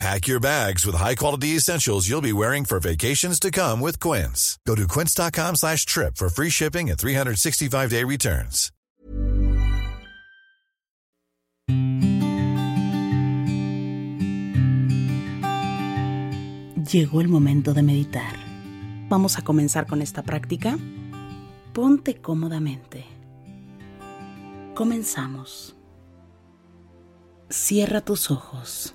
Pack your bags with high-quality essentials you'll be wearing for vacations to come with Quince. Go to quince.com slash trip for free shipping and 365-day returns. Llegó el momento de meditar. Vamos a comenzar con esta práctica. Ponte cómodamente. Comenzamos. Cierra tus ojos.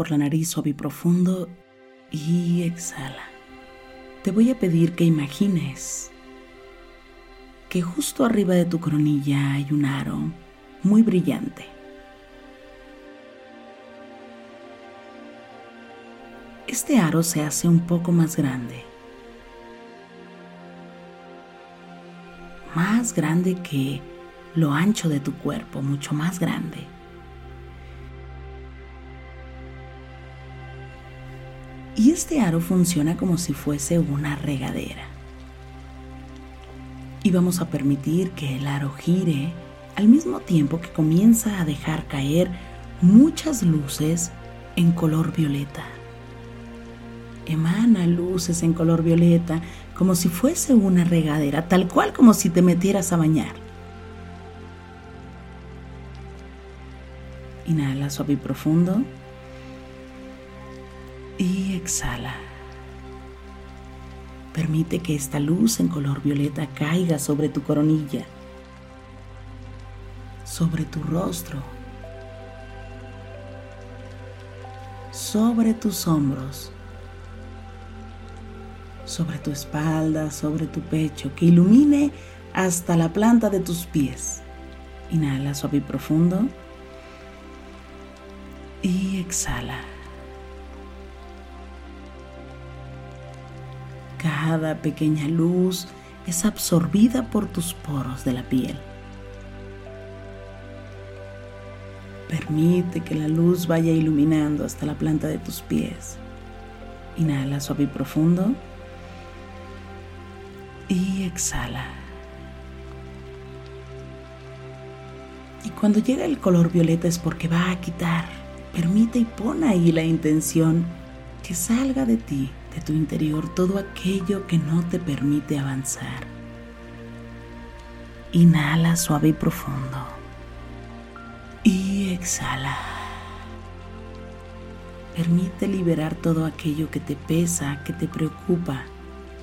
Por la nariz suave y profundo y exhala. Te voy a pedir que imagines que justo arriba de tu coronilla hay un aro muy brillante. Este aro se hace un poco más grande. Más grande que lo ancho de tu cuerpo, mucho más grande. Y este aro funciona como si fuese una regadera y vamos a permitir que el aro gire al mismo tiempo que comienza a dejar caer muchas luces en color violeta. Emana luces en color violeta como si fuese una regadera, tal cual como si te metieras a bañar. Inhala suave y profundo y exhala. Permite que esta luz en color violeta caiga sobre tu coronilla, sobre tu rostro, sobre tus hombros, sobre tu espalda, sobre tu pecho, que ilumine hasta la planta de tus pies. Inhala suave y profundo y exhala. Cada pequeña luz es absorbida por tus poros de la piel. Permite que la luz vaya iluminando hasta la planta de tus pies. Inhala suave y profundo. Y exhala. Y cuando llega el color violeta es porque va a quitar. Permite y pon ahí la intención que salga de ti de tu interior todo aquello que no te permite avanzar. Inhala suave y profundo. Y exhala. Permite liberar todo aquello que te pesa, que te preocupa,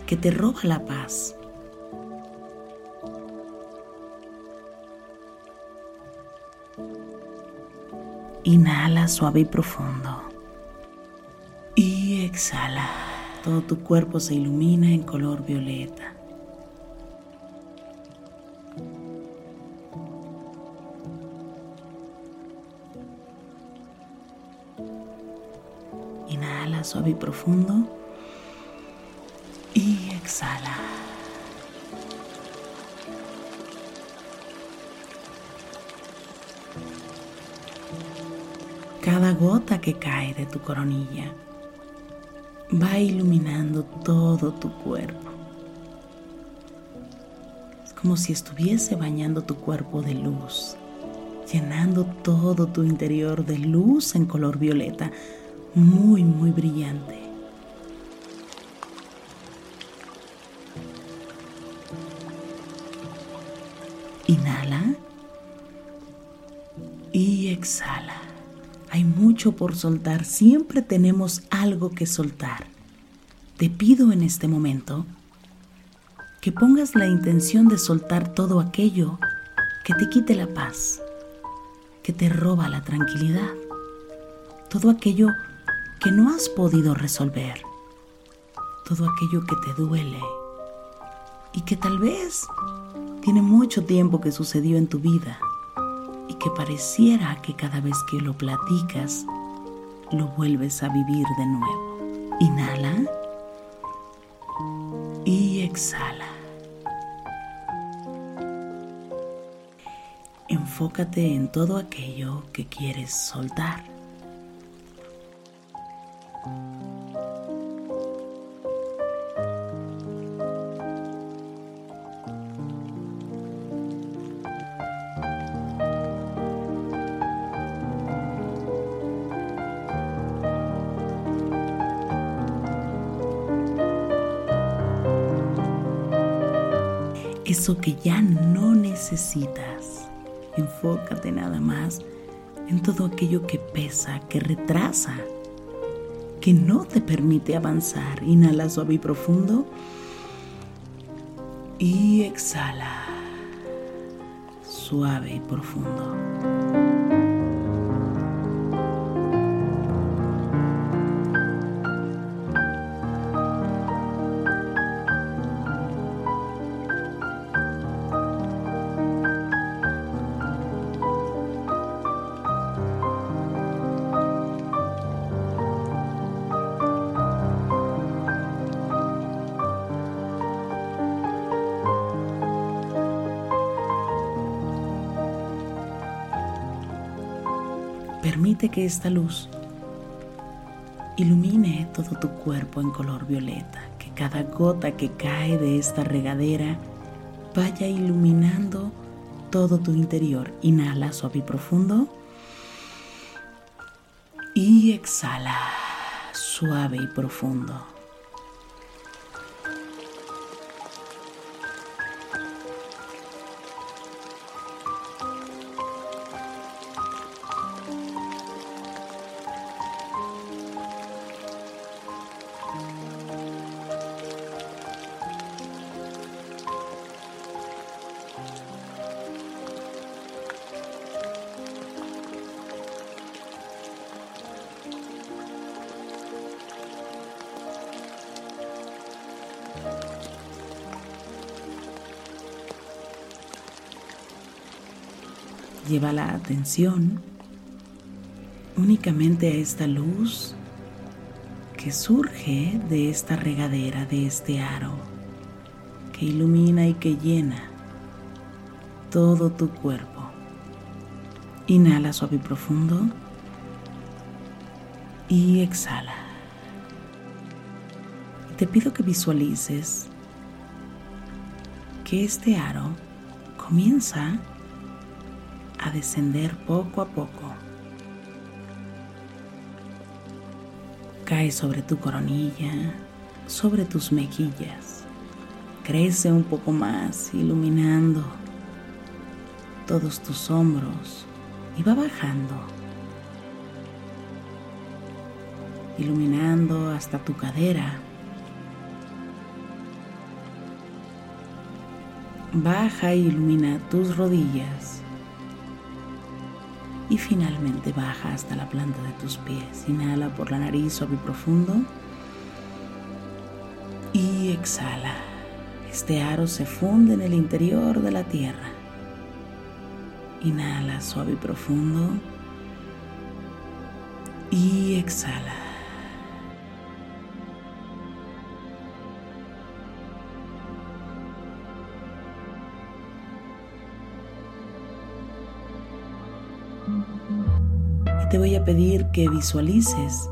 que te roba la paz. Inhala suave y profundo. exhala. Todo tu cuerpo se ilumina en color violeta. Inhala suave y profundo. Y exhala. Cada gota que cae de tu coronilla va iluminando todo tu cuerpo. Es como si estuviese bañando tu cuerpo de luz, llenando todo tu interior de luz en color violeta, muy, muy brillante. Inhala y exhala. Hay mucho por soltar, siempre tenemos algo que soltar. Te pido en este momento que pongas la intención de soltar todo aquello que te quite la paz, que te roba la tranquilidad, todo aquello que no has podido resolver, todo aquello que te duele y que tal vez tiene mucho tiempo que sucedió en tu vida y que pareciera que cada vez que lo platicas, lo vuelves a vivir de nuevo. Inhala y exhala. Enfócate en todo aquello que quieres soltar. Eso que ya no necesitas. Enfócate nada más en todo aquello que pesa, que retrasa, que no te permite avanzar. Inhala suave y profundo y exhala suave y profundo. Permite que esta luz ilumine todo tu cuerpo en color violeta, que cada gota que cae de esta regadera vaya iluminando todo tu interior. Inhala suave y profundo y exhala suave y profundo. Lleva la atención únicamente a esta luz que surge de esta regadera, de este aro, que ilumina y que llena todo tu cuerpo. Inhala suave y profundo y exhala. Te pido que visualices que este aro comienza a descender poco a poco. Cae sobre tu coronilla, sobre tus mejillas. Crece un poco más, iluminando todos tus hombros y va bajando, iluminando hasta tu cadera. Baja e ilumina tus rodillas y finalmente baja hasta la planta de tus pies. Inhala por la nariz suave y profundo y exhala. Este aro se funde en el interior de la tierra. Inhala suave y profundo y exhala. Te voy a pedir que visualices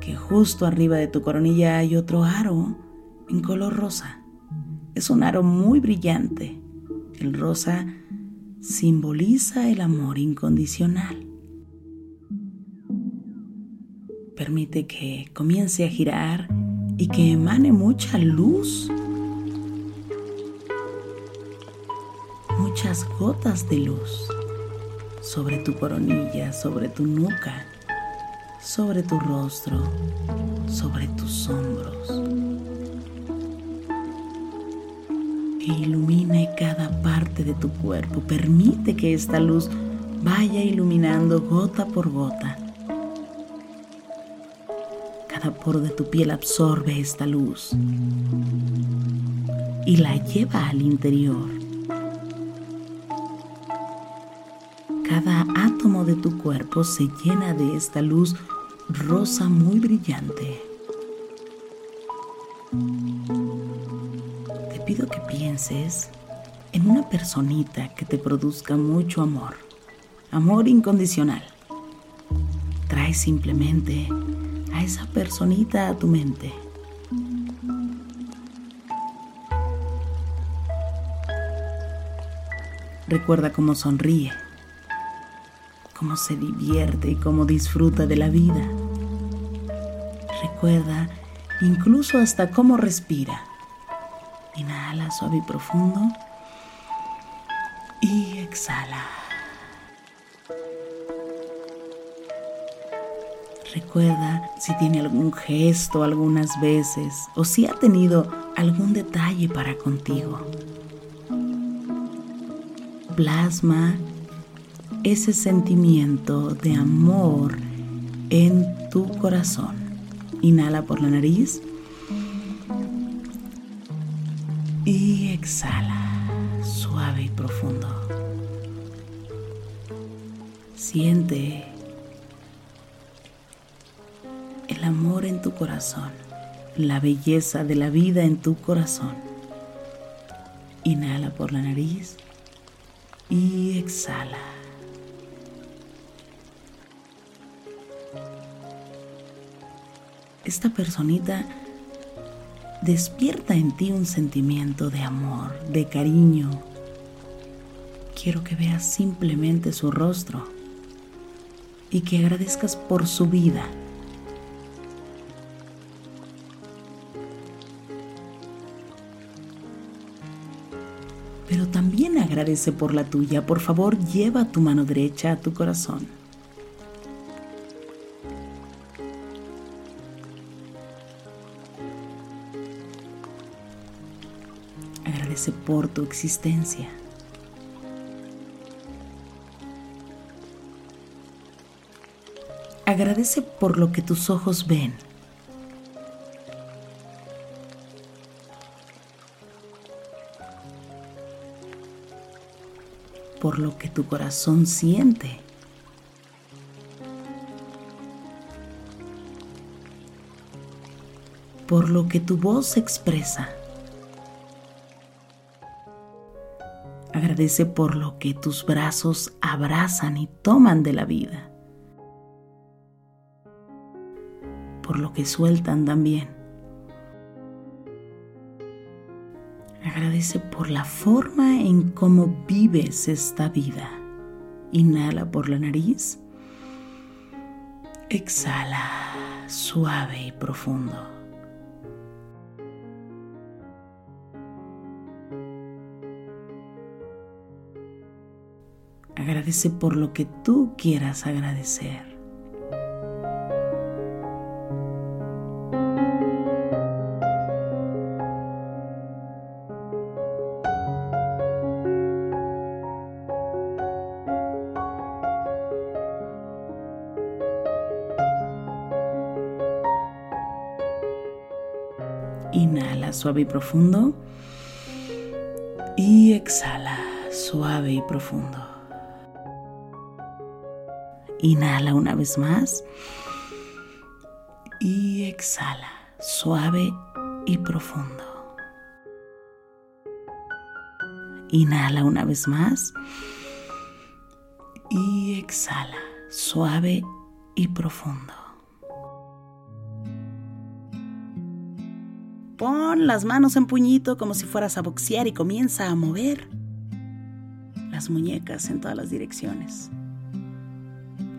que justo arriba de tu coronilla hay otro aro en color rosa. Es un aro muy brillante. El rosa simboliza el amor incondicional. Permite que comience a girar y que emane mucha luz, muchas gotas de luz sobre tu coronilla, sobre tu nuca, sobre tu rostro, sobre tus hombros. E ilumine cada parte de tu cuerpo. Permite que esta luz vaya iluminando gota por gota. Cada poro de tu piel absorbe esta luz y la lleva al interior. Cada átomo de tu cuerpo se llena de esta luz rosa muy brillante. Te pido que pienses en una personita que te produzca mucho amor, amor incondicional. Trae simplemente a esa personita a tu mente. Recuerda cómo sonríe cómo se divierte y cómo disfruta de la vida. Recuerda incluso hasta cómo respira. Inhala suave y profundo y exhala. Recuerda si tiene algún gesto algunas veces o si ha tenido algún detalle para contigo. Plasma ese sentimiento de amor en tu corazón. Inhala por la nariz y exhala suave y profundo. Siente el amor en tu corazón, la belleza de la vida en tu corazón. Inhala por la nariz y exhala. Esta personita despierta en ti un sentimiento de amor, de cariño. Quiero que veas simplemente su rostro y que agradezcas por su vida. Pero también agradece por la tuya. Por favor, lleva tu mano derecha a tu corazón Agradece por tu existencia. Agradece por lo que tus ojos ven. Por lo que tu corazón siente. Por lo que tu voz expresa. Agradece por lo que tus brazos abrazan y toman de la vida. Por lo que sueltan también. Agradece por la forma en cómo vives esta vida. Inhala por la nariz. Exhala suave y profundo. por lo que tú quieras agradecer. Inhala suave y profundo. Y exhala suave y profundo. Inhala una vez más. Y exhala suave y profundo. Inhala una vez más. Y exhala suave y profundo. Pon las manos en puñito como si fueras a boxear y comienza a mover las muñecas en todas las direcciones.